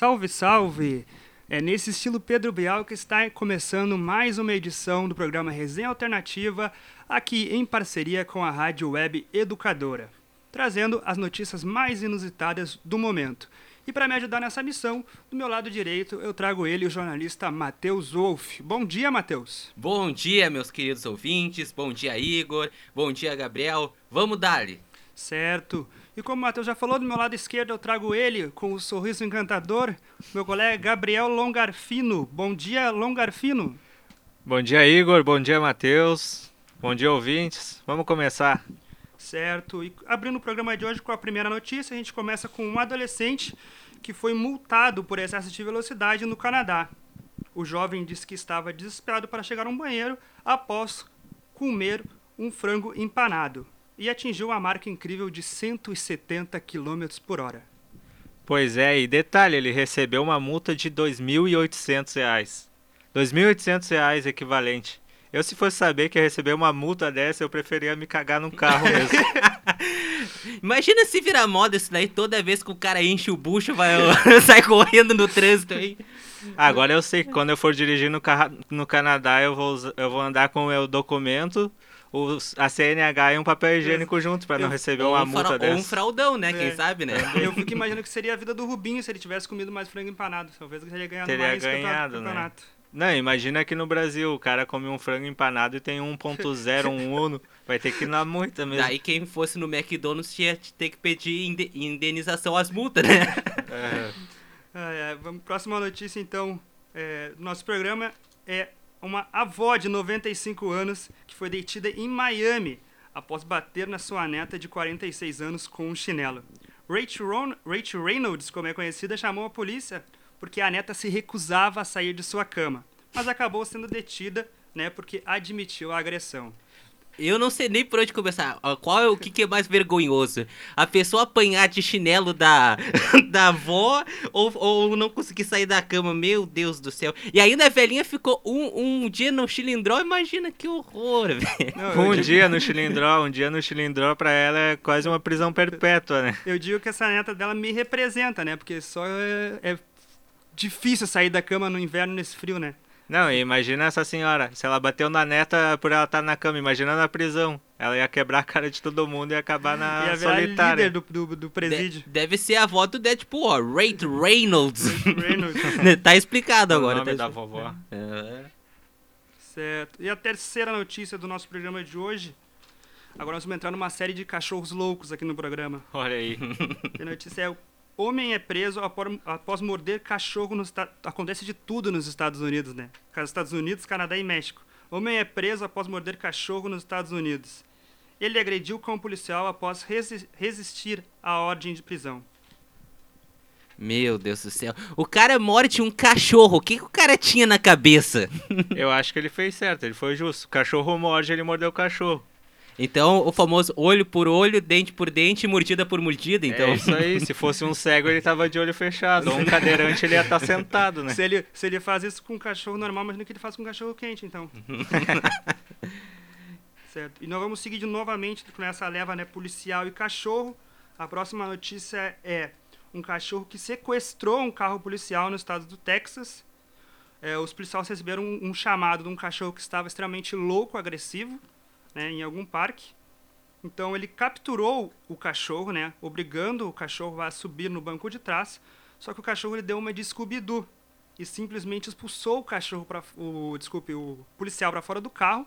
Salve, salve! É nesse estilo Pedro Bial que está começando mais uma edição do programa Resenha Alternativa, aqui em parceria com a Rádio Web Educadora, trazendo as notícias mais inusitadas do momento. E para me ajudar nessa missão, do meu lado direito eu trago ele, o jornalista Matheus Wolff. Bom dia, Matheus. Bom dia, meus queridos ouvintes. Bom dia, Igor. Bom dia, Gabriel. Vamos dar-lhe. Certo. E como o Matheus já falou, do meu lado esquerdo eu trago ele, com o sorriso encantador, meu colega Gabriel Longarfino. Bom dia, Longarfino. Bom dia, Igor. Bom dia, Matheus. Bom dia, ouvintes. Vamos começar. Certo. E abrindo o programa de hoje com a primeira notícia, a gente começa com um adolescente que foi multado por excesso de velocidade no Canadá. O jovem disse que estava desesperado para chegar a um banheiro após comer um frango empanado e atingiu uma marca incrível de 170 km por hora. Pois é, e detalhe, ele recebeu uma multa de R$ 2.800. R$ 2.800 equivalente. Eu, se fosse saber que ia receber uma multa dessa, eu preferia me cagar num carro mesmo. Imagina se virar moda isso daí toda vez que o cara enche o bucho, vai sai correndo no trânsito aí. Agora eu sei que quando eu for dirigir no, no Canadá, eu vou, eu vou andar com o meu documento, o, a CNH e um papel higiênico junto para não receber uma um multa dessa. Ou um fraudão, né? É. Quem sabe, né? Eu fico imaginando que seria a vida do Rubinho se ele tivesse comido mais frango empanado. Talvez ele teria ganhado teria mais ganhado, Né? Não, imagina aqui no Brasil, o cara come um frango empanado e tem 1.0, um Uno, vai ter que ir na multa mesmo. Daí quem fosse no McDonald's tinha que ter que pedir indenização às multas, né? É. É. Vamos, próxima notícia, então. É, nosso programa é uma avó de 95 anos que foi detida em Miami após bater na sua neta de 46 anos com um chinelo. Rachel, Ron Rachel Reynolds, como é conhecida, chamou a polícia porque a neta se recusava a sair de sua cama, mas acabou sendo detida, né, porque admitiu a agressão. Eu não sei nem por onde começar. Qual é o que, que é mais vergonhoso? A pessoa apanhar de chinelo da, da avó ou, ou não conseguir sair da cama? Meu Deus do céu. E ainda a velhinha ficou um, um dia no chilindró. Imagina que horror, velho. Um dia no chilindró, um dia no chilindró pra ela é quase uma prisão perpétua, né? Eu digo que essa neta dela me representa, né? Porque só é, é difícil sair da cama no inverno nesse frio, né? Não, imagina essa senhora. Se ela bateu na neta por ela estar tá na cama, imagina na prisão. Ela ia quebrar a cara de todo mundo e acabar na ia solitária. líder do, do, do presídio. De, deve ser a avó do Deadpool, ó. Rate Reynolds. Reynolds. tá explicado agora. O nome tá da vovó. É. Certo. E a terceira notícia do nosso programa de hoje. Agora nós vamos entrar numa série de cachorros loucos aqui no programa. Olha aí. a notícia é Homem é preso após morder cachorro nos Acontece de tudo nos Estados Unidos, né? Estados Unidos, Canadá e México. Homem é preso após morder cachorro nos Estados Unidos. Ele agrediu com um policial após resi resistir à ordem de prisão. Meu Deus do céu. O cara morde um cachorro. O que, que o cara tinha na cabeça? Eu acho que ele fez certo, ele foi justo. O cachorro morde, ele mordeu o cachorro. Então, o famoso olho por olho, dente por dente, mordida por mordida, então. É isso aí, se fosse um cego ele tava de olho fechado, ou um cadeirante ele ia estar tá sentado, né? Se ele, se ele faz isso com um cachorro normal, imagina que ele faz com um cachorro quente, então. certo. E nós vamos seguir novamente com essa leva né, policial e cachorro. A próxima notícia é um cachorro que sequestrou um carro policial no estado do Texas. É, os policiais receberam um, um chamado de um cachorro que estava extremamente louco, agressivo né, em algum parque. Então ele capturou o cachorro, né, obrigando o cachorro a subir no banco de trás. Só que o cachorro ele deu uma de Scooby-Doo e simplesmente expulsou o cachorro para o desculpe o policial para fora do carro,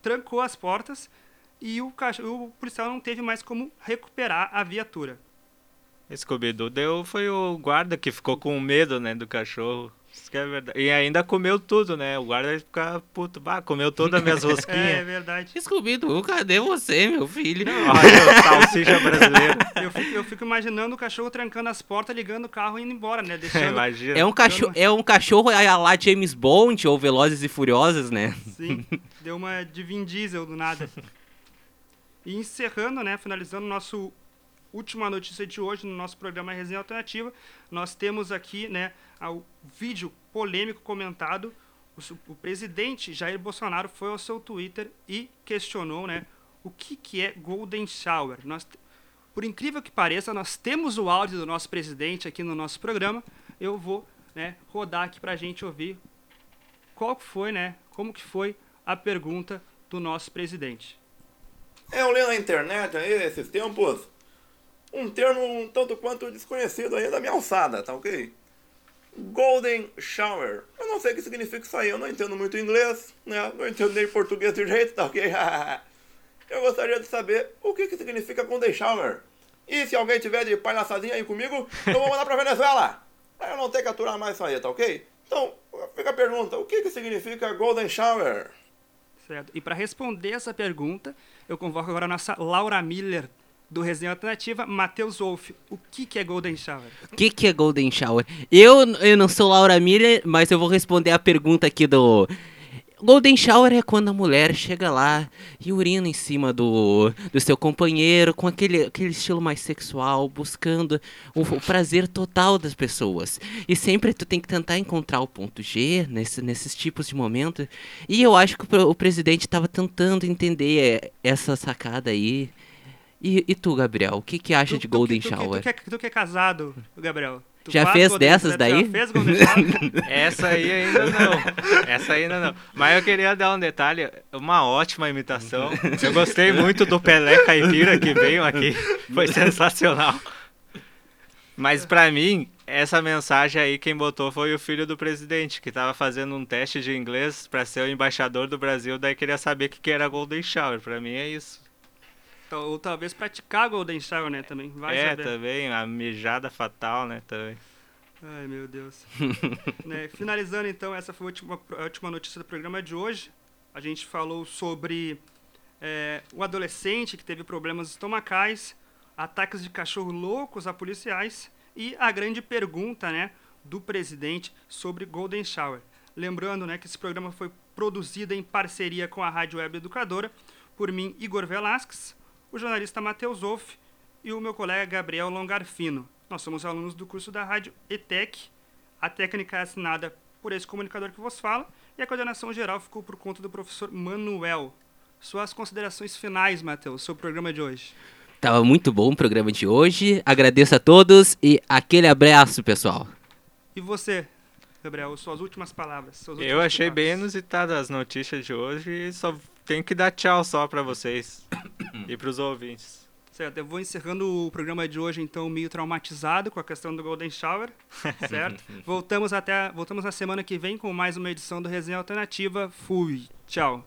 trancou as portas e o, cachorro, o policial não teve mais como recuperar a viatura. Scooby-Doo deu foi o guarda que ficou com medo, né, do cachorro. Isso que é verdade. E ainda comeu tudo, né? O guarda fica puto, bah, comeu todas as minhas rosquinhas. é, é verdade. Scooby-Doo, cadê você, meu filho? Olha, o salsicha brasileiro. Eu fico, eu fico, imaginando o cachorro trancando as portas, ligando o carro e indo embora, né? Deixando, Imagina. É um, cachorro, é um cachorro a lá James Bond ou Velozes e Furiosos, né? Sim, deu uma de Vin Diesel do nada. E encerrando, né, finalizando nosso última notícia de hoje no nosso programa Resenha Alternativa, nós temos aqui, né, o vídeo polêmico comentado. O, o, presidente Jair Bolsonaro foi ao seu Twitter e questionou, né, o que, que é Golden Shower. Nós, por incrível que pareça, nós temos o áudio do nosso presidente aqui no nosso programa eu vou né, rodar aqui para a gente ouvir qual foi, né, como que foi a pergunta do nosso presidente. Eu li na internet aí, esses tempos, um termo um tanto quanto desconhecido aí da minha alçada, tá ok? Golden Shower. Eu não sei o que significa isso aí, eu não entendo muito inglês, né? Não entendo nem português de jeito, tá ok? eu gostaria de saber o que, que significa Golden Shower. E se alguém tiver de palhaçadinha aí comigo, eu vou mandar pra Venezuela. Pra eu não ter que aturar mais isso aí, tá ok? Então, fica a pergunta, o que, que significa Golden Shower? Certo. E para responder essa pergunta, eu convoco agora a nossa Laura Miller, do Resenha Alternativa, Matheus Wolff. O que, que é Golden Shower? O que, que é Golden Shower? Eu, eu não sou Laura Miller, mas eu vou responder a pergunta aqui do. Golden Shower é quando a mulher chega lá e urina em cima do, do seu companheiro com aquele, aquele estilo mais sexual, buscando o, o prazer total das pessoas. E sempre tu tem que tentar encontrar o ponto G nesse, nesses tipos de momentos. E eu acho que o, o presidente estava tentando entender essa sacada aí. E, e tu, Gabriel, o que, que acha Tu- de tu Golden tu Shower? Tu que, é- tu que é casado, Gabriel? Tu Já fez Golden- dessas daí? Já fez Golden Shower? Essa aí ainda não. Essa ainda não. Mas eu queria dar um detalhe, uma ótima imitação. Eu gostei muito do Pelé Caipira que veio aqui. Foi sensacional. Mas pra mim, essa mensagem aí quem botou foi o filho do presidente, que tava fazendo um teste de inglês pra ser o embaixador do Brasil, daí queria saber o que que era Golden Shower. Pra mim é isso. Ou talvez praticar Golden Shower, né, também. Vai é, saber. também, a mijada fatal, né, também. Ai, meu Deus. Né, Finalizando, então, essa foi a última, a última notícia do programa de hoje. A gente falou sobre é, o adolescente que teve problemas estomacais, ataques de cachorro loucos a policiais e a grande pergunta né, do presidente sobre Golden Shower. Lembrando né, que esse programa foi produzido em parceria com a Rádio Web Educadora, por mim, Igor Velasquez, o jornalista Matheus Wolff e o meu colega Gabriel Longarfino. Nós somos alunos do curso da Rádio ETEC. A técnica é assinada por esse comunicador que vos fala e a coordenação geral ficou por conta do professor Manuel. Suas considerações finais, Matheus, o programa de hoje. Tava muito bom o programa de hoje. Agradeço a todos e aquele abraço, pessoal. E você, Gabriel, suas últimas palavras. suas Eu últimas achei bem pitacos. inusitado as notícias de hoje e só tenho que dar tchau só pra vocês e pros ouvintes. Certo, eu vou encerrando o programa de hoje, então, meio traumatizado com a questão do Golden Shower, certo? voltamos até, voltamos na semana que vem com mais uma edição do Resenha Alternativa. Fui, tchau.